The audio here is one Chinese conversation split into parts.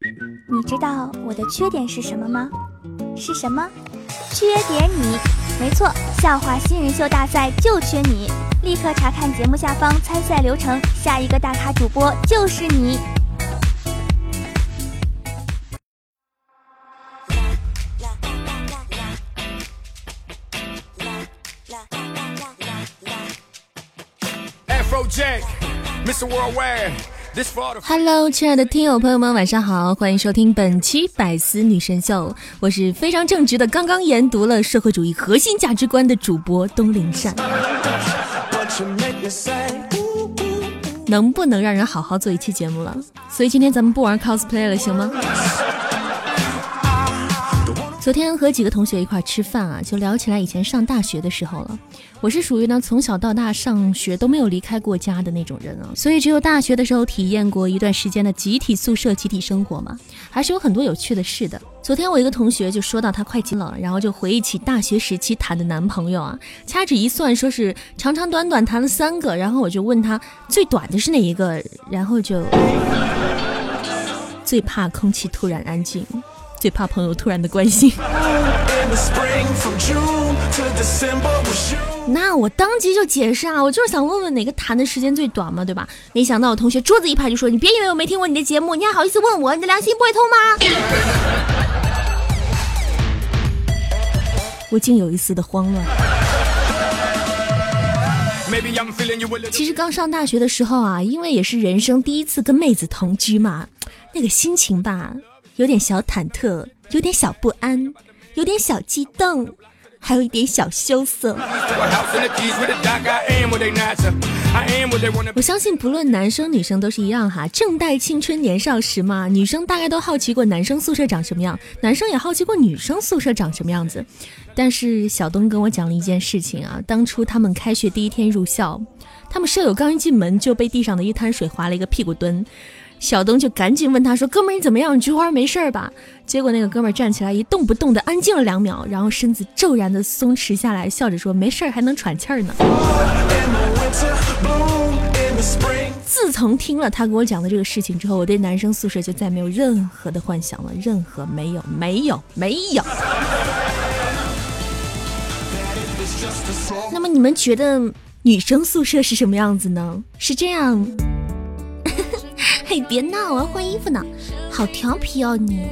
你知道我的缺点是什么吗？是什么？缺点你，没错，笑话新人秀大赛就缺你！立刻查看节目下方参赛流程，下一个大咖主播就是你。Mr. Worldwide. Hello，亲爱的听友朋友们，晚上好，欢迎收听本期百思女神秀，我是非常正直的，刚刚研读了社会主义核心价值观的主播东林善。能不能让人好好做一期节目了？所以今天咱们不玩 cosplay 了，行吗？昨天和几个同学一块吃饭啊，就聊起来以前上大学的时候了。我是属于呢从小到大上学都没有离开过家的那种人啊，所以只有大学的时候体验过一段时间的集体宿舍、集体生活嘛，还是有很多有趣的事的。昨天我一个同学就说到他快进了，然后就回忆起大学时期谈的男朋友啊，掐指一算，说是长长短短谈了三个，然后我就问他最短的是哪一个，然后就最怕空气突然安静。最怕朋友突然的关心，那我当即就解释啊，我就是想问问哪个谈的时间最短嘛，对吧？没想到我同学桌子一拍就说：“你别以为我没听过你的节目，你还好意思问我？你的良心不会痛吗？”我竟有一丝的慌乱。其实刚上大学的时候啊，因为也是人生第一次跟妹子同居嘛，那个心情吧。有点小忐忑，有点小不安，有点小激动，还有一点小羞涩。我相信不论男生女生都是一样哈，正待青春年少时嘛，女生大概都好奇过男生宿舍长什么样，男生也好奇过女生宿舍长什么样子。但是小东跟我讲了一件事情啊，当初他们开学第一天入校，他们舍友刚一进门就被地上的一滩水划了一个屁股墩。小东就赶紧问他说：“哥们儿，你怎么样？菊花没事儿吧？”结果那个哥们儿站起来一动不动的安静了两秒，然后身子骤然的松弛下来，笑着说：“没事儿，还能喘气儿呢。”自从听了他给我讲的这个事情之后，我对男生宿舍就再没有任何的幻想了，任何没有，没有，没有。那么你们觉得女生宿舍是什么样子呢？是这样？嘿，别闹，我要换衣服呢，好调皮哦你。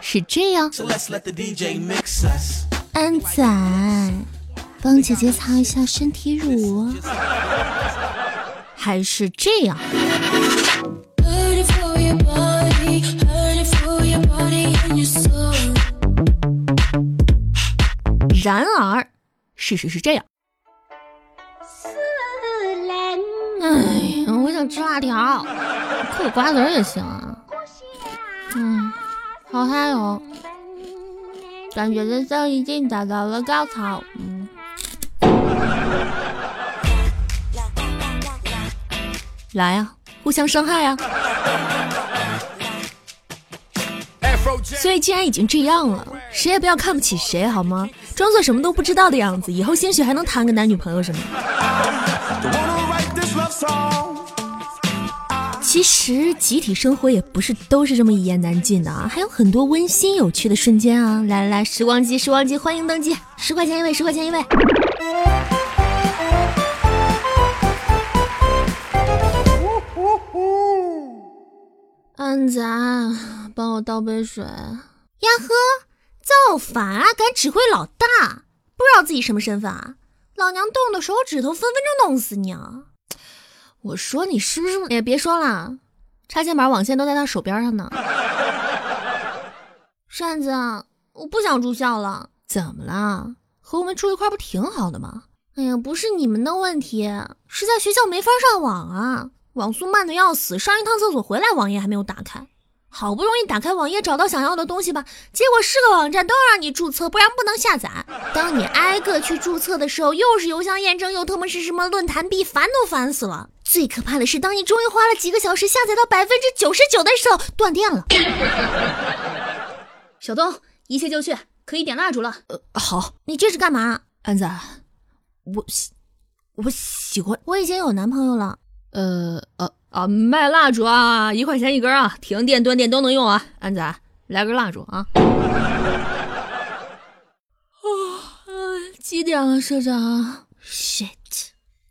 是这样，安仔，帮姐姐擦一下身体乳。还是这样。然而，事实是这样。哎。我想吃辣条，嗑瓜子也行啊。嗯，好嗨哦，感觉人生已经达到了高潮。嗯，来呀，互相伤害呀。所以既然已经这样了，谁也不要看不起谁，好吗？装作什么都不知道的样子，以后兴许还能谈个男女朋友什么。其实集体生活也不是都是这么一言难尽的啊，还有很多温馨有趣的瞬间啊！来来来，时光机，时光机，欢迎登机，十块钱一位，十块钱一位。安仔，帮我倒杯水。呀呵，造反啊！敢指挥老大，不知道自己什么身份啊？老娘动的手指头，分分钟弄死你啊！我说你是不是？也别说了，插线板、网线都在他手边上呢。扇子，我不想住校了。怎么了？和我们住一块不挺好的吗？哎呀，不是你们的问题，是在学校没法上网啊，网速慢的要死。上一趟厕所回来，网页还没有打开。好不容易打开网页找到想要的东西吧，结果是个网站都要让你注册，不然不能下载。当你挨个去注册的时候，又是邮箱验证，又他妈是什么论坛币，烦都烦死了。最可怕的是，当你终于花了几个小时下载到百分之九十九的时候，断电了。小东，一切就绪，可以点蜡烛了。呃，好。你这是干嘛？安仔，我喜，我喜欢。我已经有男朋友了。呃呃啊，卖蜡烛啊，一块钱一根啊，停电断电都能用啊。安仔，来根蜡烛啊。啊，几点了，社长？shit，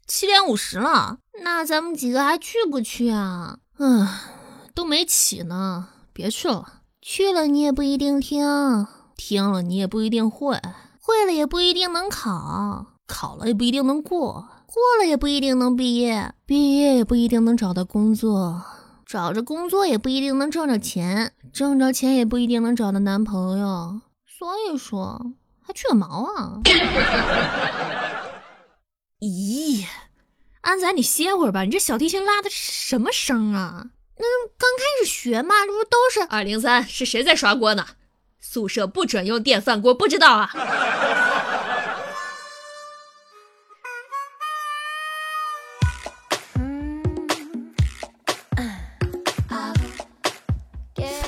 七点五十了。那咱们几个还去不去啊？嗯，都没起呢，别去了。去了你也不一定听，听了你也不一定会，会了也不一定能考，考了也不一定能过。过了也不一定能毕业，毕业也不一定能找到工作，找着工作也不一定能挣着钱，挣着钱也不一定能找到男朋友。所以说，还去个毛啊！咦，安仔，你歇会儿吧，你这小提琴拉的什么声啊？那刚开始学嘛，这不都是二零三？是谁在刷锅呢？宿舍不准用电饭锅，不知道啊？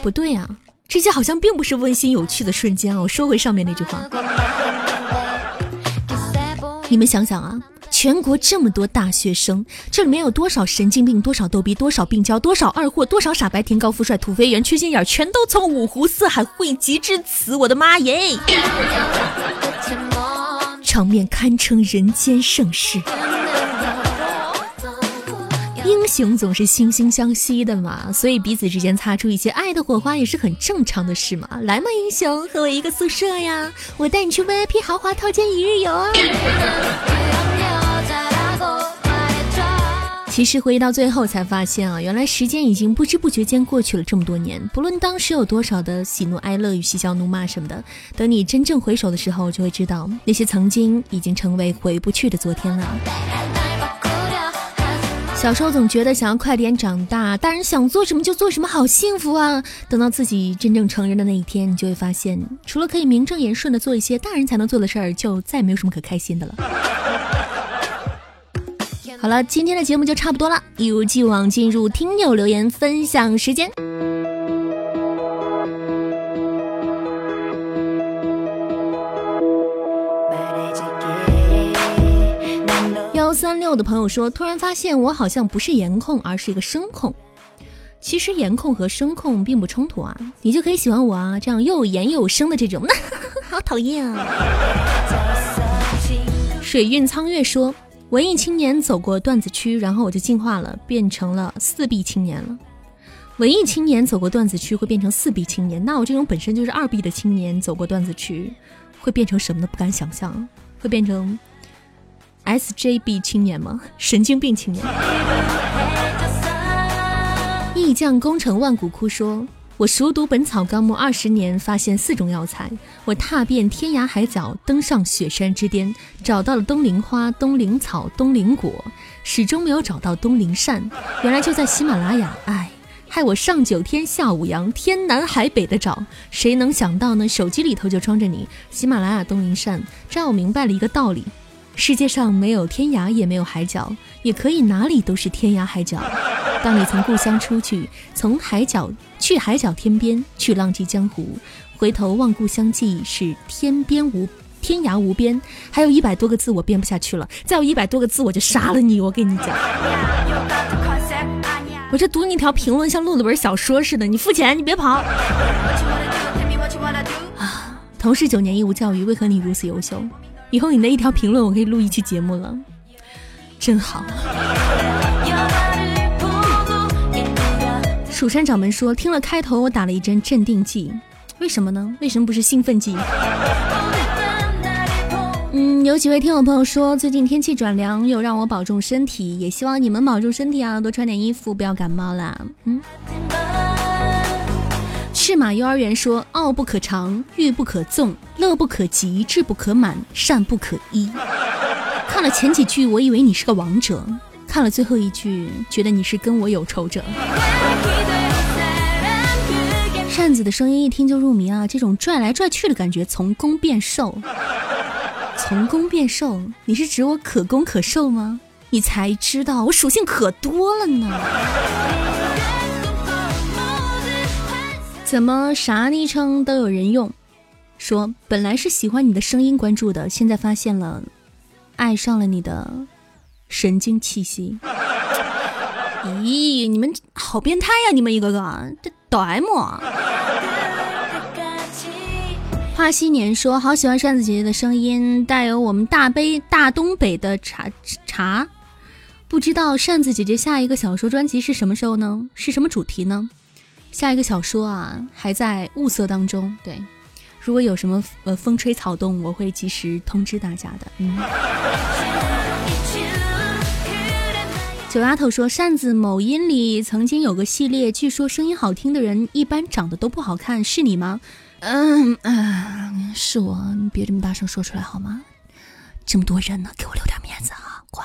不对啊，这些好像并不是温馨有趣的瞬间啊！我说回上面那句话，你们想想啊，全国这么多大学生，这里面有多少神经病，多少逗逼，多少病娇，多少二货，多少傻白甜、高富帅、土肥圆、缺心眼，全都从五湖四海汇集至此！我的妈耶，场面堪称人间盛世。英雄总是惺惺相惜的嘛，所以彼此之间擦出一些爱的火花也是很正常的事嘛。来嘛，英雄，和我一个宿舍呀，我带你去 VIP 豪华套间一日游啊！其实回忆到最后才发现啊，原来时间已经不知不觉间过去了这么多年。不论当时有多少的喜怒哀乐与嬉笑怒骂什么的，等你真正回首的时候，就会知道那些曾经已经成为回不去的昨天了。小时候总觉得想要快点长大，大人想做什么就做什么，好幸福啊！等到自己真正成人的那一天，你就会发现，除了可以名正言顺的做一些大人才能做的事儿，就再没有什么可开心的了。好了，今天的节目就差不多了，一如既往进入听友留言分享时间。三六的朋友说：“突然发现我好像不是颜控，而是一个声控。其实颜控和声控并不冲突啊，你就可以喜欢我啊，这样又有颜又有声的这种。好讨厌啊！”水韵苍月说：“文艺青年走过段子区，然后我就进化了，变成了四 B 青年了。文艺青年走过段子区会变成四 B 青年，那我这种本身就是二 B 的青年走过段子区会变成什么呢？不敢想象，会变成。” SJB 青年吗？神经病青年。义将功成万骨枯说：“我熟读《本草纲目》二十年，发现四种药材。我踏遍天涯海角，登上雪山之巅，找到了冬灵花、冬灵草、冬灵果，始终没有找到冬灵扇。原来就在喜马拉雅。哎，害我上九天下五洋，天南海北的找，谁能想到呢？手机里头就装着你喜马拉雅冬灵扇，这让我明白了一个道理。”世界上没有天涯，也没有海角，也可以哪里都是天涯海角。当你从故乡出去，从海角去海角天边，去浪迹江湖，回头望故乡，记是天边无天涯无边。还有一百多个字，我编不下去了。再有一百多个字，我就杀了你！我跟你讲，我这读你一条评论像录了本小说似的。你付钱，你别跑。啊，同是九年义务教育，为何你如此优秀？以后你的一条评论，我可以录一期节目了，真好。蜀山掌门说，听了开头，我打了一针镇定剂，为什么呢？为什么不是兴奋剂？嗯，有几位听友朋友说，最近天气转凉，又让我保重身体，也希望你们保重身体啊，多穿点衣服，不要感冒啦。嗯。赤马幼儿园说：“傲不可长，欲不可纵，乐不可极，志不可满，善不可依。”看了前几句，我以为你是个王者；看了最后一句，觉得你是跟我有仇者。扇子的声音一听就入迷啊！这种拽来拽去的感觉，从攻变受，从攻变受，你是指我可攻可受吗？你才知道我属性可多了呢。怎么啥昵称都有人用？说本来是喜欢你的声音关注的，现在发现了，爱上了你的神经气息。咦，你们好变态呀！你们一个个，这抖 M。花西年说：“好喜欢扇子姐姐的声音，带有我们大杯大东北的茶茶。不知道扇子姐姐下一个小说专辑是什么时候呢？是什么主题呢？下一个小说啊，还在物色当中。对，如果有什么呃风吹草动，我会及时通知大家的。嗯。”九丫头说：“扇子某音里曾经有个系列，据说声音好听的人一般长得都不好看，是你吗？”嗯嗯，是我，你别这么大声说出来好吗？这么多人呢，给我留点面子啊，乖。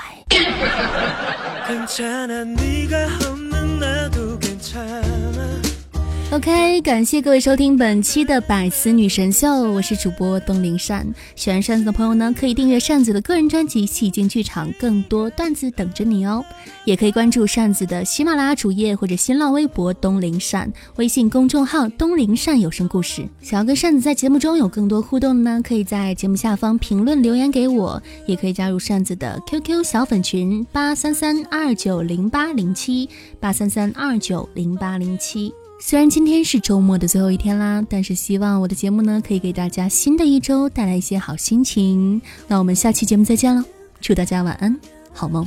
OK，感谢各位收听本期的百思女神秀，我是主播东林善。喜欢扇子的朋友呢，可以订阅扇子的个人专辑《戏精剧场》，更多段子等着你哦。也可以关注扇子的喜马拉雅主页或者新浪微博东林善，微信公众号东林善有声故事。想要跟扇子在节目中有更多互动呢，可以在节目下方评论留言给我，也可以加入扇子的 QQ 小粉群八三三二九零八零七八三三二九零八零七。虽然今天是周末的最后一天啦，但是希望我的节目呢，可以给大家新的一周带来一些好心情。那我们下期节目再见了，祝大家晚安，好梦。